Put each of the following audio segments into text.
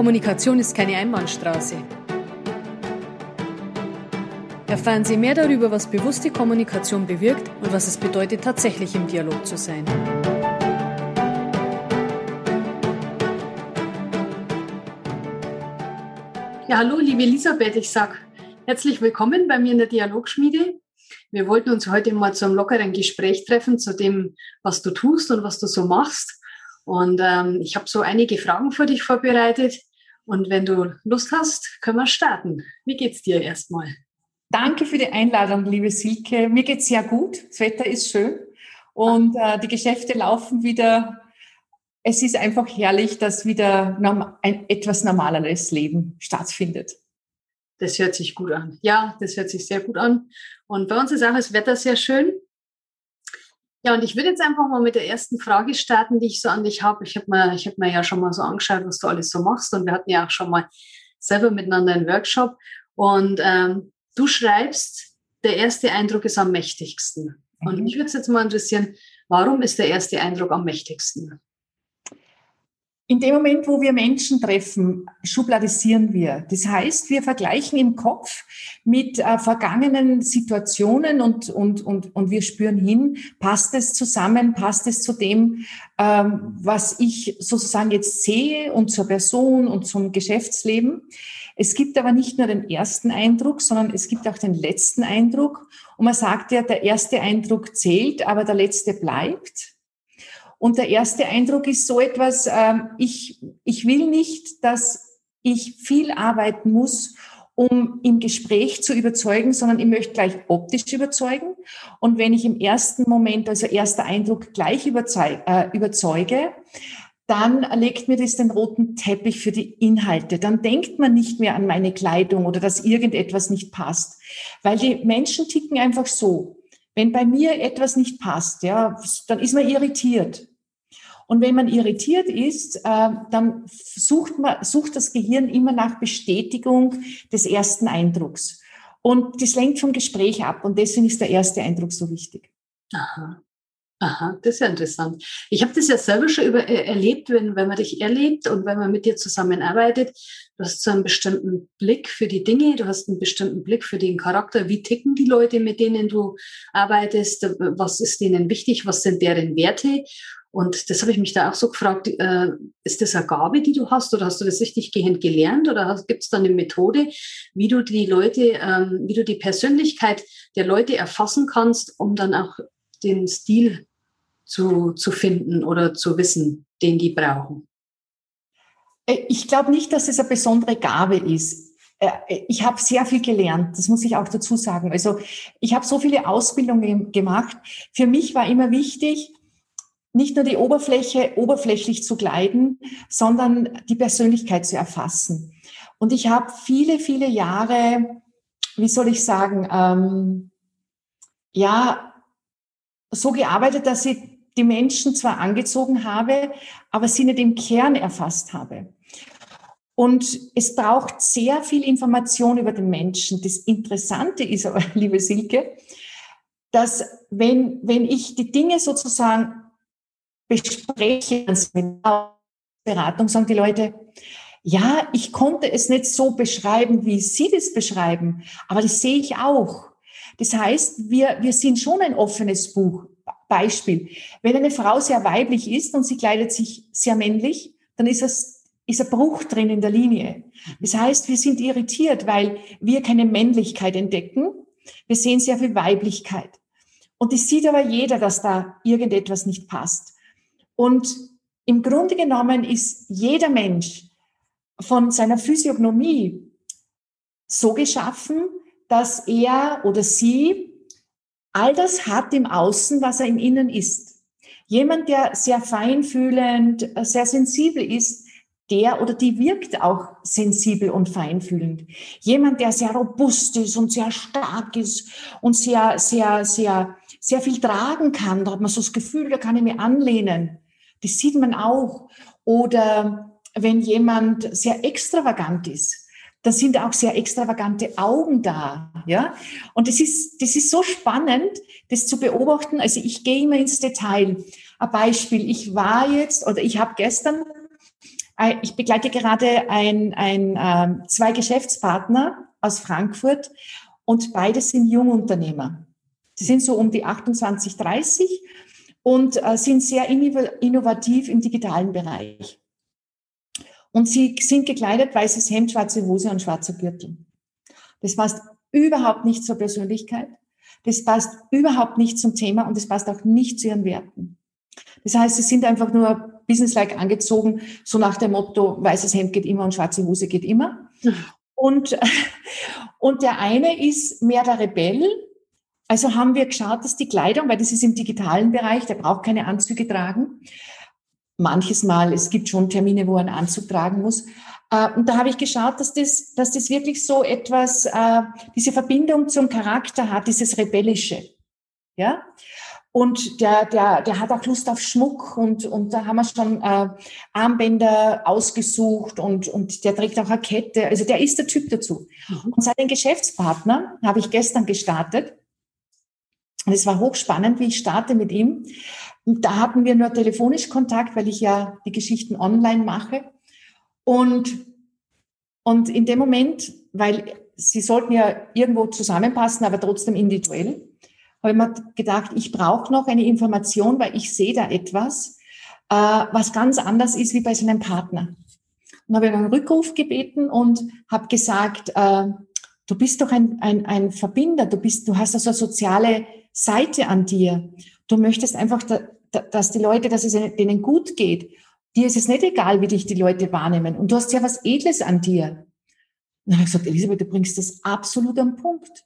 Kommunikation ist keine Einbahnstraße. Erfahren Sie mehr darüber, was bewusste Kommunikation bewirkt und was es bedeutet, tatsächlich im Dialog zu sein. Ja, hallo, liebe Elisabeth, ich sage herzlich willkommen bei mir in der Dialogschmiede. Wir wollten uns heute mal zu einem lockeren Gespräch treffen zu dem, was du tust und was du so machst. Und ähm, ich habe so einige Fragen für dich vorbereitet. Und wenn du Lust hast, können wir starten. Wie geht's dir erstmal? Danke für die Einladung, liebe Silke. Mir geht's sehr gut. Das Wetter ist schön und äh, die Geschäfte laufen wieder. Es ist einfach herrlich, dass wieder ein etwas normaleres Leben stattfindet. Das hört sich gut an. Ja, das hört sich sehr gut an. Und bei uns ist auch das Wetter sehr schön. Ja, und ich würde jetzt einfach mal mit der ersten Frage starten, die ich so an dich habe. Ich habe mir, hab mir ja schon mal so angeschaut, was du alles so machst. Und wir hatten ja auch schon mal selber miteinander einen Workshop. Und ähm, du schreibst, der erste Eindruck ist am mächtigsten. Und mhm. mich würde es jetzt mal interessieren, warum ist der erste Eindruck am mächtigsten? In dem Moment, wo wir Menschen treffen, schubladisieren wir. Das heißt, wir vergleichen im Kopf mit äh, vergangenen Situationen und, und, und, und wir spüren hin, passt es zusammen, passt es zu dem, ähm, was ich sozusagen jetzt sehe und zur Person und zum Geschäftsleben. Es gibt aber nicht nur den ersten Eindruck, sondern es gibt auch den letzten Eindruck. Und man sagt ja, der erste Eindruck zählt, aber der letzte bleibt. Und der erste Eindruck ist so etwas, äh, ich, ich will nicht, dass ich viel arbeiten muss, um im Gespräch zu überzeugen, sondern ich möchte gleich optisch überzeugen. Und wenn ich im ersten Moment, also erster Eindruck, gleich überzeuge, äh, überzeuge dann legt mir das den roten Teppich für die Inhalte. Dann denkt man nicht mehr an meine Kleidung oder dass irgendetwas nicht passt. Weil die Menschen ticken einfach so. Wenn bei mir etwas nicht passt, ja, dann ist man irritiert. Und wenn man irritiert ist, äh, dann sucht, man, sucht das Gehirn immer nach Bestätigung des ersten Eindrucks. Und das lenkt vom Gespräch ab. Und deswegen ist der erste Eindruck so wichtig. Aha. Aha, das ist ja interessant. Ich habe das ja selber schon über, äh, erlebt, wenn, wenn man dich erlebt und wenn man mit dir zusammenarbeitet. Du hast so einen bestimmten Blick für die Dinge, du hast einen bestimmten Blick für den Charakter. Wie ticken die Leute, mit denen du arbeitest? Was ist denen wichtig? Was sind deren Werte? Und das habe ich mich da auch so gefragt, äh, ist das eine Gabe, die du hast oder hast du das richtig gehend gelernt oder gibt es da eine Methode, wie du die Leute, ähm, wie du die Persönlichkeit der Leute erfassen kannst, um dann auch den Stil zu, zu finden oder zu wissen, den die brauchen? Äh, ich glaube nicht, dass es eine besondere Gabe ist. Äh, ich habe sehr viel gelernt, das muss ich auch dazu sagen. Also ich habe so viele Ausbildungen gemacht. Für mich war immer wichtig, nicht nur die Oberfläche oberflächlich zu gleiten, sondern die Persönlichkeit zu erfassen. Und ich habe viele, viele Jahre, wie soll ich sagen, ähm, ja, so gearbeitet, dass ich die Menschen zwar angezogen habe, aber sie nicht im Kern erfasst habe. Und es braucht sehr viel Information über den Menschen. Das Interessante ist aber, liebe Silke, dass wenn, wenn ich die Dinge sozusagen bespreche, Beratung, sagen die Leute, ja, ich konnte es nicht so beschreiben, wie Sie das beschreiben, aber das sehe ich auch. Das heißt, wir, wir sind schon ein offenes Buch. Beispiel. Wenn eine Frau sehr weiblich ist und sie kleidet sich sehr männlich, dann ist es ist ein Bruch drin in der Linie. Das heißt, wir sind irritiert, weil wir keine Männlichkeit entdecken. Wir sehen sehr viel Weiblichkeit. Und es sieht aber jeder, dass da irgendetwas nicht passt. Und im Grunde genommen ist jeder Mensch von seiner Physiognomie so geschaffen, dass er oder sie all das hat im Außen, was er im Innen ist. Jemand, der sehr feinfühlend, sehr sensibel ist, der oder die wirkt auch sensibel und feinfühlend. Jemand, der sehr robust ist und sehr stark ist und sehr, sehr, sehr, sehr viel tragen kann, da hat man so das Gefühl, da kann ich mir anlehnen. Das sieht man auch. Oder wenn jemand sehr extravagant ist, da sind auch sehr extravagante Augen da, ja. Und das ist, das ist so spannend, das zu beobachten. Also ich gehe immer ins Detail. Ein Beispiel. Ich war jetzt oder ich habe gestern äh, ich begleite gerade ein, ein, äh, zwei Geschäftspartner aus Frankfurt und beide sind Jungunternehmer. Sie sind so um die 28, 30 und äh, sind sehr innovativ im digitalen Bereich. Und sie sind gekleidet, weißes Hemd, schwarze Hose und schwarzer Gürtel. Das passt überhaupt nicht zur Persönlichkeit. Das passt überhaupt nicht zum Thema und das passt auch nicht zu ihren Werten. Das heißt, sie sind einfach nur businesslike angezogen, so nach dem Motto, weißes Hemd geht immer und schwarze Hose geht immer. Und, und der eine ist mehr der Rebell. Also haben wir geschaut, dass die Kleidung, weil das ist im digitalen Bereich, der braucht keine Anzüge tragen. Manches Mal, es gibt schon Termine, wo er einen Anzug tragen muss. Äh, und da habe ich geschaut, dass das, dass das wirklich so etwas, äh, diese Verbindung zum Charakter hat, dieses Rebellische. Ja? Und der, der, der hat auch Lust auf Schmuck und, und da haben wir schon äh, Armbänder ausgesucht und, und der trägt auch eine Kette. Also der ist der Typ dazu. Mhm. Und seinen Geschäftspartner habe ich gestern gestartet. Und es war hochspannend, wie ich starte mit ihm. Und da hatten wir nur telefonisch Kontakt, weil ich ja die Geschichten online mache. Und, und in dem Moment, weil sie sollten ja irgendwo zusammenpassen, aber trotzdem individuell, habe ich mir gedacht, ich brauche noch eine Information, weil ich sehe da etwas, äh, was ganz anders ist wie bei seinem Partner. Und habe einen Rückruf gebeten und habe gesagt, äh, du bist doch ein, ein, ein Verbinder, du bist, du hast also soziale Seite an dir. Du möchtest einfach, da, da, dass die Leute, dass es denen gut geht. Dir ist es nicht egal, wie dich die Leute wahrnehmen. Und du hast ja was Edles an dir. Und dann habe ich gesagt, Elisabeth, du bringst das absolut am Punkt.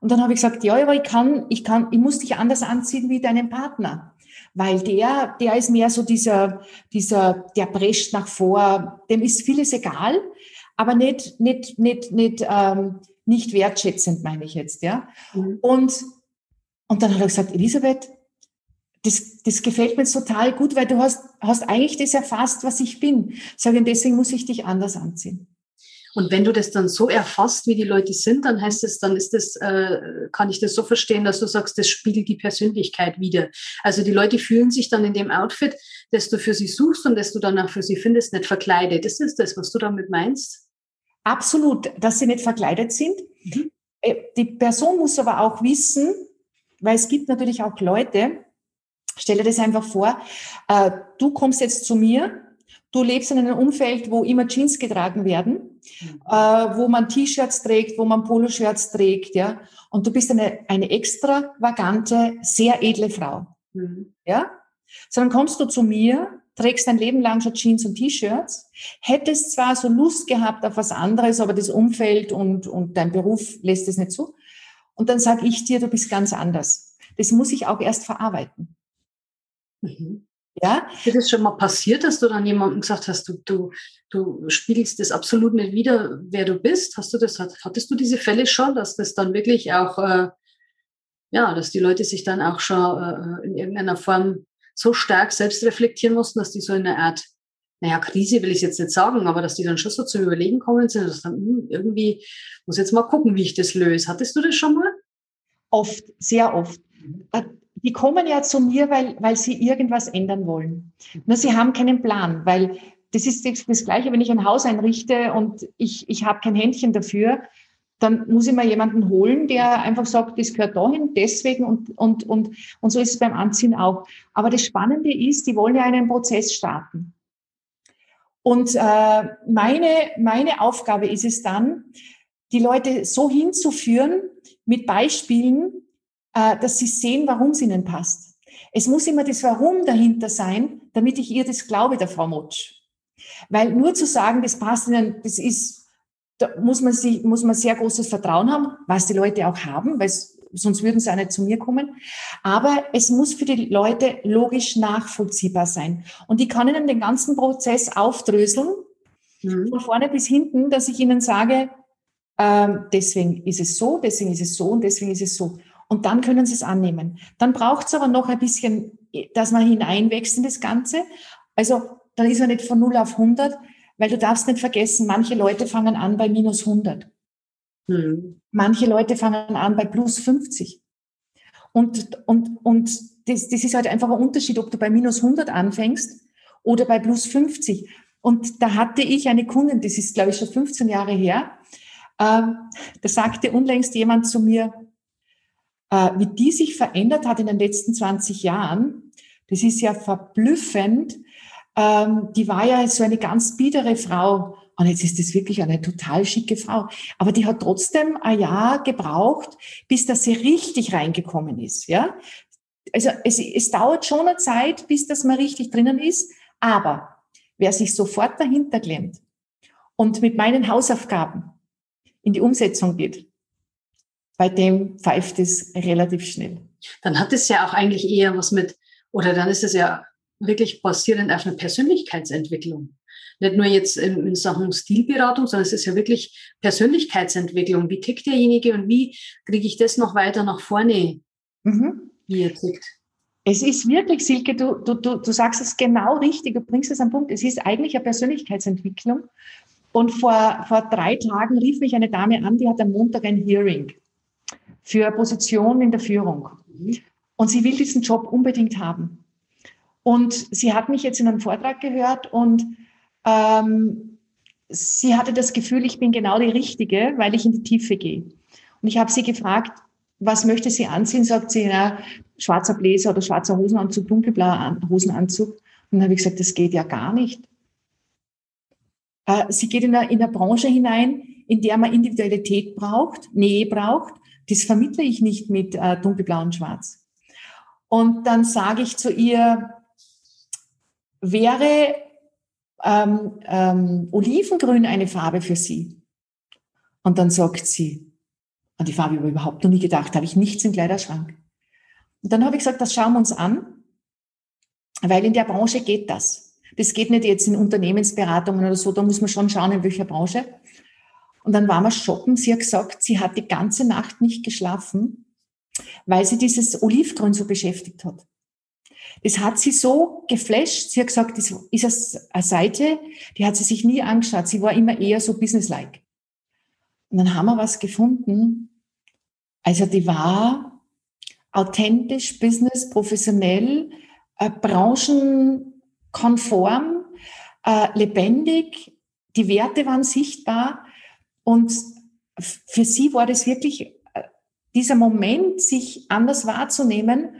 Und dann habe ich gesagt, ja, aber ich kann, ich kann, ich muss dich anders anziehen wie deinen Partner. Weil der, der ist mehr so dieser, dieser, der prescht nach vor, dem ist vieles egal, aber nicht, nicht, nicht, nicht, ähm, nicht wertschätzend, meine ich jetzt, ja. Mhm. Und, und dann hat er gesagt, Elisabeth, das, das gefällt mir total gut, weil du hast, hast eigentlich das erfasst, was ich bin. Sage, deswegen muss ich dich anders anziehen. Und wenn du das dann so erfasst, wie die Leute sind, dann heißt es, dann ist das, äh, kann ich das so verstehen, dass du sagst, das spiegelt die Persönlichkeit wieder. Also die Leute fühlen sich dann in dem Outfit, das du für sie suchst und das du dann auch für sie findest, nicht verkleidet. Das ist das, was du damit meinst? Absolut, dass sie nicht verkleidet sind. Mhm. Äh, die Person muss aber auch wissen, weil es gibt natürlich auch Leute, stelle das einfach vor, äh, du kommst jetzt zu mir Du lebst in einem Umfeld, wo immer Jeans getragen werden, mhm. äh, wo man T-Shirts trägt, wo man Poloshirts trägt, ja. Und du bist eine, eine extravagante, sehr edle Frau. Mhm. Ja. Sondern kommst du zu mir, trägst dein Leben lang schon Jeans und T-Shirts, hättest zwar so Lust gehabt auf was anderes, aber das Umfeld und, und dein Beruf lässt es nicht zu. Und dann sage ich dir, du bist ganz anders. Das muss ich auch erst verarbeiten. Mhm. Ja? Ist das schon mal passiert, dass du dann jemandem gesagt hast, du, du, du spiegelst das absolut nicht wieder, wer du bist? Hast du das, hattest du diese Fälle schon, dass das dann wirklich auch, äh, ja, dass die Leute sich dann auch schon äh, in irgendeiner Form so stark selbst reflektieren mussten, dass die so in einer Art, naja, Krise will ich jetzt nicht sagen, aber dass die dann schon so zum Überlegen kommen sind, dass dann hm, irgendwie, muss jetzt mal gucken, wie ich das löse. Hattest du das schon mal? Oft, sehr oft. Mhm die kommen ja zu mir, weil, weil sie irgendwas ändern wollen. Nur sie haben keinen Plan, weil das ist das Gleiche, wenn ich ein Haus einrichte und ich, ich habe kein Händchen dafür, dann muss ich mal jemanden holen, der einfach sagt, das gehört dahin, deswegen und, und, und, und so ist es beim Anziehen auch. Aber das Spannende ist, die wollen ja einen Prozess starten. Und äh, meine, meine Aufgabe ist es dann, die Leute so hinzuführen mit Beispielen, äh, dass sie sehen, warum es ihnen passt. Es muss immer das Warum dahinter sein, damit ich ihr das glaube, der Frau Motsch. Weil nur zu sagen, das passt ihnen, das ist, da muss man sich, muss man sehr großes Vertrauen haben, was die Leute auch haben, weil sonst würden sie auch nicht zu mir kommen. Aber es muss für die Leute logisch nachvollziehbar sein. Und ich kann ihnen den ganzen Prozess aufdröseln, mhm. von vorne bis hinten, dass ich ihnen sage, ähm, deswegen ist es so, deswegen ist es so und deswegen ist es so. Und dann können sie es annehmen. Dann braucht es aber noch ein bisschen, dass man hineinwächst in das Ganze. Also dann ist er nicht von 0 auf 100, weil du darfst nicht vergessen, manche Leute fangen an bei minus 100. Hm. Manche Leute fangen an bei plus 50. Und, und, und das, das ist halt einfach ein Unterschied, ob du bei minus 100 anfängst oder bei plus 50. Und da hatte ich eine Kundin, das ist, glaube ich, schon 15 Jahre her, ähm, da sagte unlängst jemand zu mir, äh, wie die sich verändert hat in den letzten 20 Jahren, das ist ja verblüffend. Ähm, die war ja so eine ganz biedere Frau. Und jetzt ist das wirklich eine total schicke Frau. Aber die hat trotzdem ein Jahr gebraucht, bis dass sie richtig reingekommen ist. Ja, also es, es dauert schon eine Zeit, bis dass man richtig drinnen ist. Aber wer sich sofort dahinter klemmt und mit meinen Hausaufgaben in die Umsetzung geht, bei dem pfeift es relativ schnell. Dann hat es ja auch eigentlich eher was mit, oder dann ist es ja wirklich basierend auf einer Persönlichkeitsentwicklung. Nicht nur jetzt in, in Sachen Stilberatung, sondern es ist ja wirklich Persönlichkeitsentwicklung. Wie tickt derjenige und wie kriege ich das noch weiter nach vorne, mhm. wie er tickt? Es ist wirklich, Silke, du, du, du, du sagst es genau richtig, du bringst es am Punkt. Es ist eigentlich eine Persönlichkeitsentwicklung. Und vor, vor drei Tagen rief mich eine Dame an, die hat am Montag ein Hearing für Position in der Führung. Und sie will diesen Job unbedingt haben. Und sie hat mich jetzt in einem Vortrag gehört und ähm, sie hatte das Gefühl, ich bin genau die Richtige, weil ich in die Tiefe gehe. Und ich habe sie gefragt, was möchte sie anziehen? Sagt sie, na, schwarzer Bläser oder schwarzer Hosenanzug, dunkelblauer Hosenanzug. Und dann habe ich gesagt, das geht ja gar nicht. Äh, sie geht in eine, in eine Branche hinein, in der man Individualität braucht, Nähe braucht. Das vermittle ich nicht mit äh, dunkelblau und schwarz. Und dann sage ich zu ihr, wäre ähm, ähm, Olivengrün eine Farbe für Sie? Und dann sagt sie, an die Farbe habe ich überhaupt noch nie gedacht, habe ich nichts im Kleiderschrank. Und dann habe ich gesagt, das schauen wir uns an, weil in der Branche geht das. Das geht nicht jetzt in Unternehmensberatungen oder so, da muss man schon schauen, in welcher Branche. Und dann waren wir shoppen. Sie hat gesagt, sie hat die ganze Nacht nicht geschlafen, weil sie dieses Olivgrün so beschäftigt hat. Das hat sie so geflasht. Sie hat gesagt, das ist eine Seite, die hat sie sich nie angeschaut. Sie war immer eher so businesslike. Und dann haben wir was gefunden. Also die war authentisch, business, professionell, äh, branchenkonform, äh, lebendig. Die Werte waren sichtbar. Und für sie war das wirklich äh, dieser Moment, sich anders wahrzunehmen,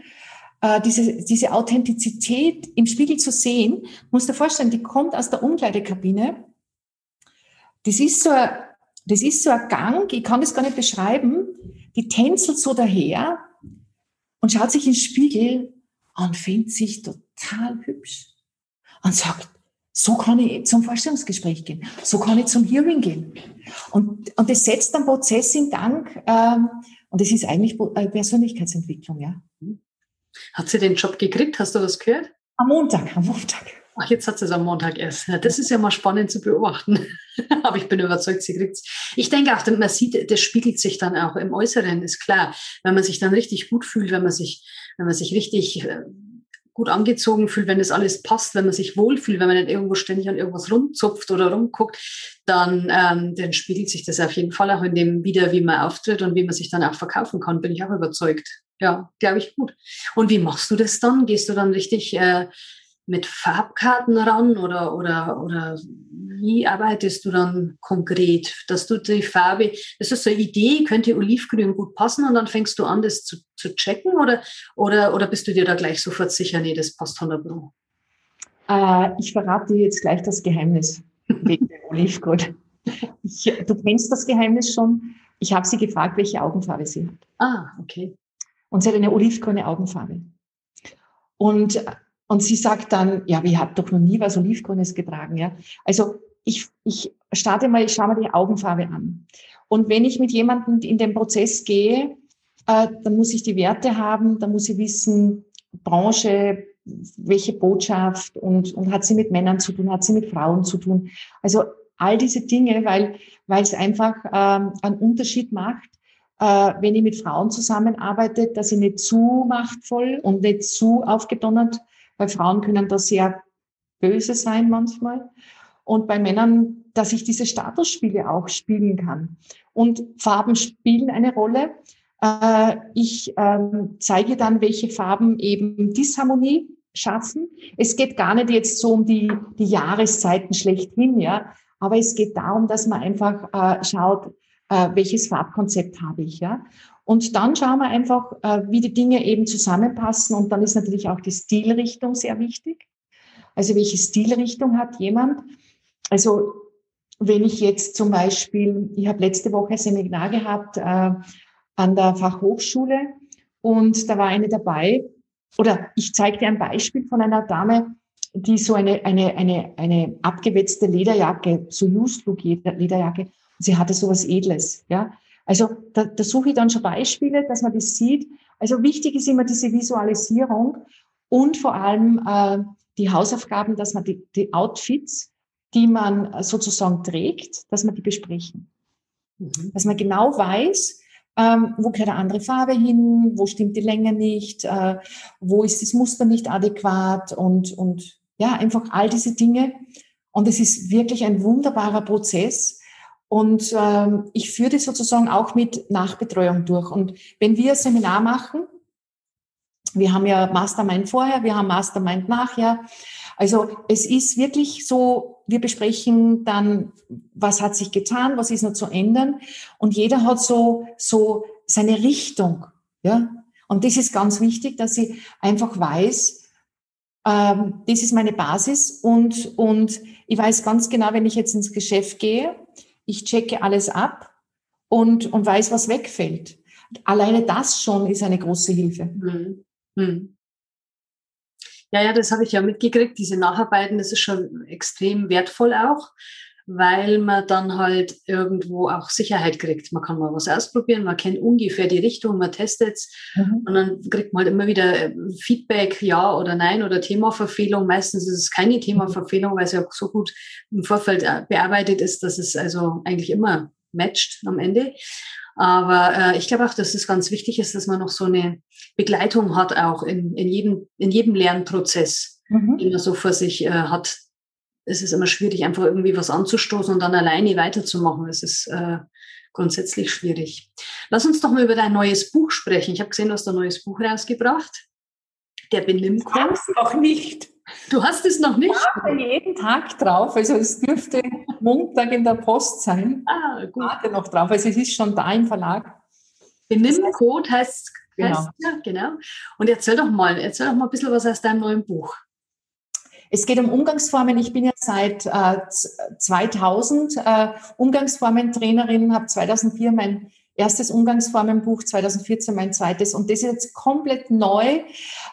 diese, diese Authentizität im Spiegel zu sehen. Musst dir vorstellen, die kommt aus der Umkleidekabine. Das ist so ein, das ist so ein Gang, ich kann das gar nicht beschreiben. Die tänzelt so daher und schaut sich ins Spiegel und findet sich total hübsch und sagt, so kann ich zum Vorstellungsgespräch gehen, so kann ich zum Hearing gehen. Und, und das setzt einen Prozess in Gang ähm, und es ist eigentlich äh, Persönlichkeitsentwicklung, ja. Hat sie den Job gekriegt? Hast du was gehört? Am Montag, am Montag. Ach, jetzt hat sie es am Montag erst. Ja, das ist ja mal spannend zu beobachten. Aber ich bin überzeugt, sie kriegt es. Ich denke auch, man sieht, das spiegelt sich dann auch im Äußeren, ist klar. Wenn man sich dann richtig gut fühlt, wenn man sich, wenn man sich richtig äh, gut angezogen fühlt, wenn das alles passt, wenn man sich wohlfühlt, wenn man nicht irgendwo ständig an irgendwas rumzupft oder rumguckt, dann, ähm, dann spiegelt sich das auf jeden Fall auch in dem wieder, wie man auftritt und wie man sich dann auch verkaufen kann, bin ich auch überzeugt. Ja, glaube ich gut. Und wie machst du das dann? Gehst du dann richtig äh, mit Farbkarten ran oder, oder, oder wie arbeitest du dann konkret, dass du die Farbe, das ist so eine Idee, könnte Olivgrün gut passen und dann fängst du an, das zu, zu checken oder, oder, oder bist du dir da gleich sofort sicher, nee, das passt 100 Pro? Äh, ich verrate dir jetzt gleich das Geheimnis wegen dem Olivgrün. Ich, du kennst das Geheimnis schon. Ich habe sie gefragt, welche Augenfarbe sie hat. Ah, okay. Und sie hat eine olivgrüne Augenfarbe. Und und sie sagt dann, ja, wie hat doch noch nie was Olivgrünes getragen, ja. Also ich, ich starte mal, ich schaue mal die Augenfarbe an. Und wenn ich mit jemandem in den Prozess gehe, äh, dann muss ich die Werte haben, dann muss ich wissen, Branche, welche Botschaft und, und hat sie mit Männern zu tun, hat sie mit Frauen zu tun. Also all diese Dinge, weil, weil es einfach ähm, einen Unterschied macht, äh, wenn ich mit Frauen zusammenarbeite, dass ich nicht zu machtvoll und nicht zu aufgedonnert bei Frauen können das sehr böse sein manchmal. Und bei Männern, dass ich diese Statusspiele auch spielen kann. Und Farben spielen eine Rolle. Äh, ich ähm, zeige dann, welche Farben eben Disharmonie schaffen. Es geht gar nicht jetzt so um die, die Jahreszeiten schlechthin, ja, aber es geht darum, dass man einfach äh, schaut, äh, welches Farbkonzept habe ich, ja. Und dann schauen wir einfach, äh, wie die Dinge eben zusammenpassen. Und dann ist natürlich auch die Stilrichtung sehr wichtig. Also welche Stilrichtung hat jemand? Also wenn ich jetzt zum Beispiel, ich habe letzte Woche ein Seminar gehabt äh, an der Fachhochschule und da war eine dabei, oder ich zeige dir ein Beispiel von einer Dame, die so eine, eine, eine, eine abgewetzte Lederjacke, so Used Look Lederjacke, und sie hatte so was Edles, ja. Also da, da suche ich dann schon Beispiele, dass man das sieht. Also wichtig ist immer diese Visualisierung und vor allem äh, die Hausaufgaben, dass man die, die Outfits, die man sozusagen trägt, dass man die besprechen. Mhm. Dass man genau weiß, ähm, wo gehört eine andere Farbe hin, wo stimmt die Länge nicht, äh, wo ist das Muster nicht adäquat und, und ja, einfach all diese Dinge. Und es ist wirklich ein wunderbarer Prozess. Und ähm, ich führe das sozusagen auch mit Nachbetreuung durch. Und wenn wir ein Seminar machen, wir haben ja Mastermind vorher, wir haben Mastermind nachher. Also es ist wirklich so, wir besprechen dann, was hat sich getan, was ist noch zu ändern. Und jeder hat so, so seine Richtung. Ja? Und das ist ganz wichtig, dass ich einfach weiß, ähm, das ist meine Basis und, und ich weiß ganz genau, wenn ich jetzt ins Geschäft gehe, ich checke alles ab und, und weiß, was wegfällt. Alleine das schon ist eine große Hilfe. Mhm. Hm. Ja, ja, das habe ich ja mitgekriegt. Diese Nacharbeiten, das ist schon extrem wertvoll auch, weil man dann halt irgendwo auch Sicherheit kriegt. Man kann mal was ausprobieren, man kennt ungefähr die Richtung, man testet es mhm. und dann kriegt man halt immer wieder äh, Feedback, ja oder nein oder Themaverfehlung. Meistens ist es keine Themaverfehlung, weil es ja so gut im Vorfeld äh, bearbeitet ist, dass es also eigentlich immer matcht am Ende. Aber äh, ich glaube auch, dass es ganz wichtig ist, dass man noch so eine Begleitung hat, auch in, in, jedem, in jedem Lernprozess, mhm. den man so vor sich äh, hat. Es ist immer schwierig, einfach irgendwie was anzustoßen und dann alleine weiterzumachen. Es ist äh, grundsätzlich schwierig. Lass uns doch mal über dein neues Buch sprechen. Ich habe gesehen, du hast ein neues Buch rausgebracht. Der Benimmkurs. Noch nicht. Du hast es noch nicht? Ich warte jeden Tag drauf. Also es dürfte Montag in der Post sein. Ah, gut. Ich warte noch drauf. Also es ist schon da im Verlag. Benimmcode heißt, genau. heißt ja, genau. Und erzähl doch mal, erzähl doch mal ein bisschen was aus deinem neuen Buch. Es geht um Umgangsformen. Ich bin ja seit äh, 2000 äh, Umgangsformentrainerin, habe 2004 mein erstes Umgangsformenbuch, 2014 mein zweites. Und das ist jetzt komplett neu, äh,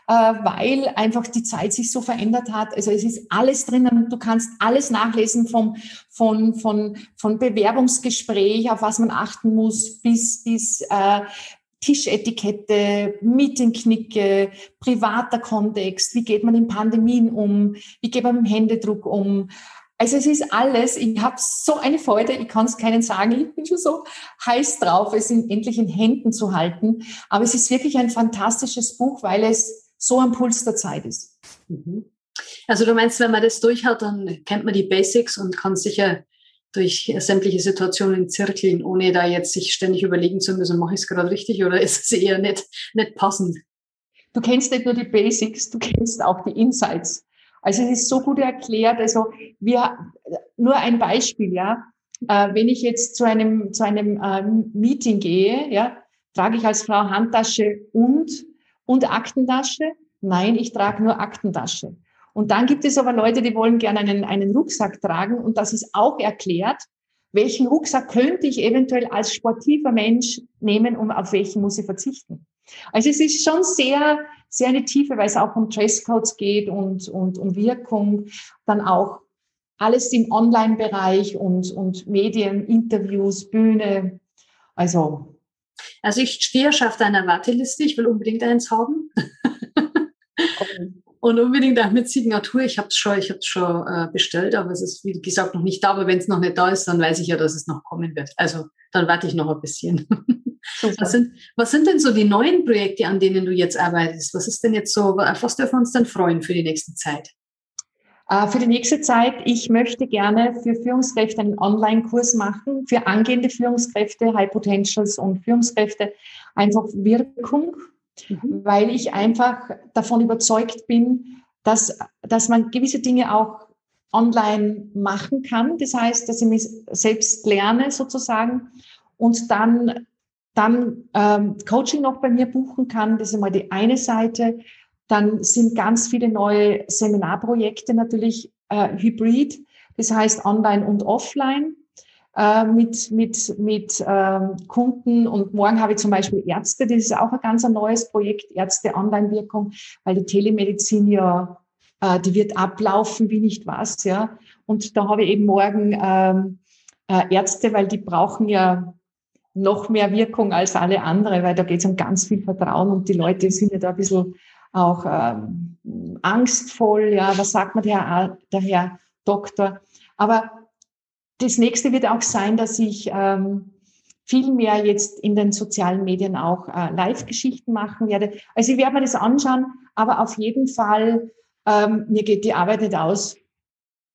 weil einfach die Zeit sich so verändert hat. Also es ist alles drinnen. Du kannst alles nachlesen vom, von, von, von Bewerbungsgespräch, auf was man achten muss, bis, bis äh, Tischetikette, Meetingknicke, privater Kontext, wie geht man in Pandemien um, wie geht man mit dem Händedruck um, also es ist alles, ich habe so eine Freude, ich kann es keinen sagen, ich bin schon so heiß drauf, es in, endlich in Händen zu halten. Aber es ist wirklich ein fantastisches Buch, weil es so am Puls der Zeit ist. Mhm. Also du meinst, wenn man das durch hat, dann kennt man die Basics und kann sicher durch sämtliche Situationen zirkeln, ohne da jetzt sich ständig überlegen zu müssen, mache ich es gerade richtig oder ist es eher nicht, nicht passend? Du kennst nicht nur die Basics, du kennst auch die Insights. Also es ist so gut erklärt. Also wir, nur ein Beispiel, ja. Äh, wenn ich jetzt zu einem, zu einem äh, Meeting gehe, ja, trage ich als Frau Handtasche und, und Aktentasche? Nein, ich trage nur Aktentasche. Und dann gibt es aber Leute, die wollen gerne einen, einen Rucksack tragen und das ist auch erklärt. Welchen Rucksack könnte ich eventuell als sportiver Mensch nehmen und auf welchen muss ich verzichten? Also es ist schon sehr, sehr eine Tiefe, weil es auch um Dresscodes geht und, und um Wirkung. Dann auch alles im Online-Bereich und, und Medien, Interviews, Bühne. Also. Also ich stehe schon auf deiner Warteliste. Ich will unbedingt eins haben. Und unbedingt auch mit Signatur. Ich habe es schon, ich hab's schon äh, bestellt, aber es ist, wie gesagt, noch nicht da. Aber wenn es noch nicht da ist, dann weiß ich ja, dass es noch kommen wird. Also dann warte ich noch ein bisschen. Was sind, was sind denn so die neuen Projekte, an denen du jetzt arbeitest? Was ist denn jetzt so, auf was dürfen wir uns denn freuen für die nächste Zeit? Äh, für die nächste Zeit, ich möchte gerne für Führungskräfte einen Online-Kurs machen, für angehende Führungskräfte, High Potentials und Führungskräfte, einfach Wirkung, mhm. weil ich einfach davon überzeugt bin, dass, dass man gewisse Dinge auch online machen kann. Das heißt, dass ich mich selbst lerne sozusagen und dann, dann ähm, Coaching noch bei mir buchen kann. Das ist einmal die eine Seite. Dann sind ganz viele neue Seminarprojekte natürlich äh, hybrid, das heißt online und offline äh, mit, mit, mit ähm, Kunden. Und morgen habe ich zum Beispiel Ärzte, das ist auch ein ganz ein neues Projekt, Ärzte-Online-Wirkung, weil die Telemedizin ja äh, die wird ablaufen wie nicht was, ja. Und da habe ich eben morgen ähm, äh, Ärzte, weil die brauchen ja noch mehr Wirkung als alle andere, weil da geht es um ganz viel Vertrauen und die Leute sind ja da ein bisschen auch ähm, angstvoll, ja, was sagt man der, der Herr Doktor? Aber das nächste wird auch sein, dass ich ähm, viel mehr jetzt in den sozialen Medien auch äh, Live-Geschichten machen werde. Also ich werde mir das anschauen, aber auf jeden Fall ähm, mir geht die Arbeit nicht aus.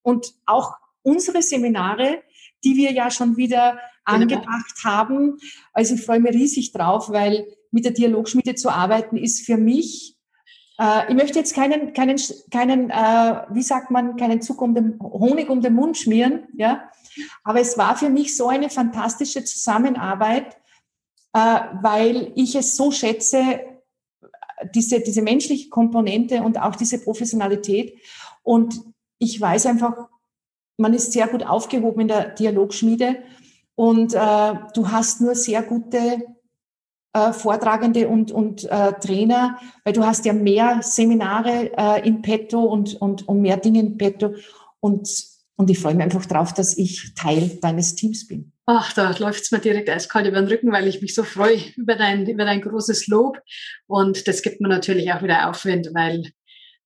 Und auch unsere Seminare, die wir ja schon wieder genau. angebracht haben, also ich freue mich riesig drauf, weil mit der Dialogschmiede zu arbeiten ist für mich ich möchte jetzt keinen, keinen, keinen, äh, wie sagt man, keinen Zug um den Honig um den Mund schmieren, ja. Aber es war für mich so eine fantastische Zusammenarbeit, äh, weil ich es so schätze, diese, diese menschliche Komponente und auch diese Professionalität. Und ich weiß einfach, man ist sehr gut aufgehoben in der Dialogschmiede und äh, du hast nur sehr gute äh, Vortragende und, und äh, Trainer, weil du hast ja mehr Seminare äh, in petto und, und, und mehr Dinge in petto. Und, und ich freue mich einfach drauf, dass ich Teil deines Teams bin. Ach, da läuft es mir direkt eiskalt über den Rücken, weil ich mich so freue über dein, über dein großes Lob. Und das gibt mir natürlich auch wieder Aufwind, weil,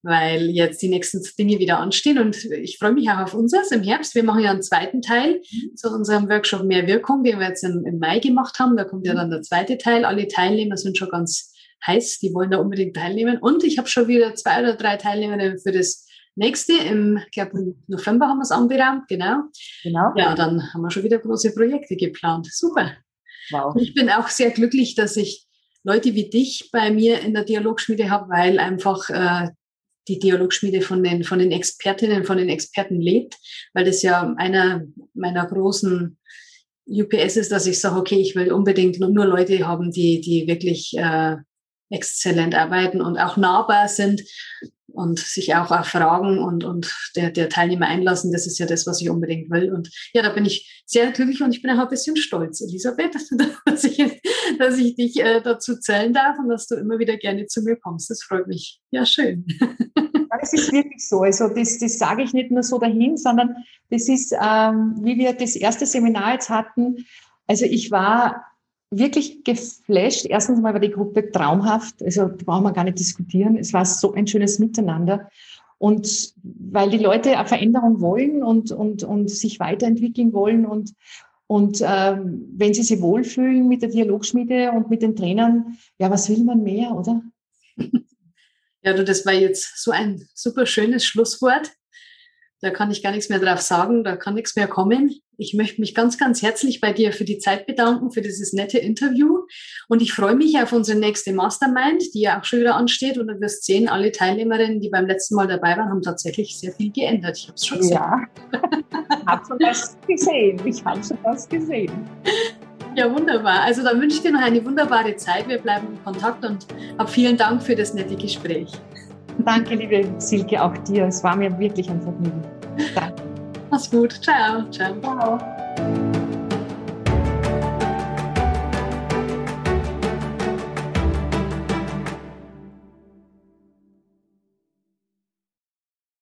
weil jetzt die nächsten Dinge wieder anstehen. Und ich freue mich auch auf unseres im Herbst. Wir machen ja einen zweiten Teil mhm. zu unserem Workshop Mehr Wirkung, den wir jetzt im, im Mai gemacht haben. Da kommt ja dann der zweite Teil. Alle Teilnehmer sind schon ganz heiß, die wollen da unbedingt teilnehmen. Und ich habe schon wieder zwei oder drei Teilnehmer für das nächste, im, ich glaube im November haben wir es anberaumt, genau. Genau. Ja, dann haben wir schon wieder große Projekte geplant. Super. Wow. Und ich bin auch sehr glücklich, dass ich Leute wie dich bei mir in der Dialogschmiede habe, weil einfach äh, die Dialogschmiede von den, von den Expertinnen, von den Experten lebt, weil das ja einer meiner großen UPS ist, dass ich sage, okay, ich will unbedingt nur Leute haben, die, die wirklich äh, exzellent arbeiten und auch nahbar sind und sich auch auf Fragen und, und der, der Teilnehmer einlassen. Das ist ja das, was ich unbedingt will. Und ja, da bin ich sehr glücklich und ich bin auch ein bisschen stolz, Elisabeth, dass ich, dass ich dich äh, dazu zählen darf und dass du immer wieder gerne zu mir kommst. Das freut mich. Ja, schön. Das ist wirklich so. Also das, das sage ich nicht nur so dahin, sondern das ist, ähm, wie wir das erste Seminar jetzt hatten. Also ich war wirklich geflasht. Erstens mal war die Gruppe traumhaft. Also da brauchen wir gar nicht diskutieren. Es war so ein schönes Miteinander. Und weil die Leute eine Veränderung wollen und, und, und sich weiterentwickeln wollen und, und ähm, wenn sie sich wohlfühlen mit der Dialogschmiede und mit den Trainern, ja, was will man mehr, oder? Ja, du, das war jetzt so ein super schönes Schlusswort. Da kann ich gar nichts mehr drauf sagen, da kann nichts mehr kommen. Ich möchte mich ganz, ganz herzlich bei dir für die Zeit bedanken, für dieses nette Interview. Und ich freue mich auf unsere nächste Mastermind, die ja auch schon wieder ansteht. Und du wirst sehen, alle Teilnehmerinnen, die beim letzten Mal dabei waren, haben tatsächlich sehr viel geändert. Ich habe es schon gesehen. Ja, ich habe schon das gesehen. Ich habe schon das gesehen. Ja, wunderbar. Also dann wünsche ich dir noch eine wunderbare Zeit. Wir bleiben in Kontakt und hab vielen Dank für das nette Gespräch. Danke, liebe Silke, auch dir. Es war mir wirklich ein Vergnügen. Danke. Mach's gut. Ciao. Ciao. Ciao.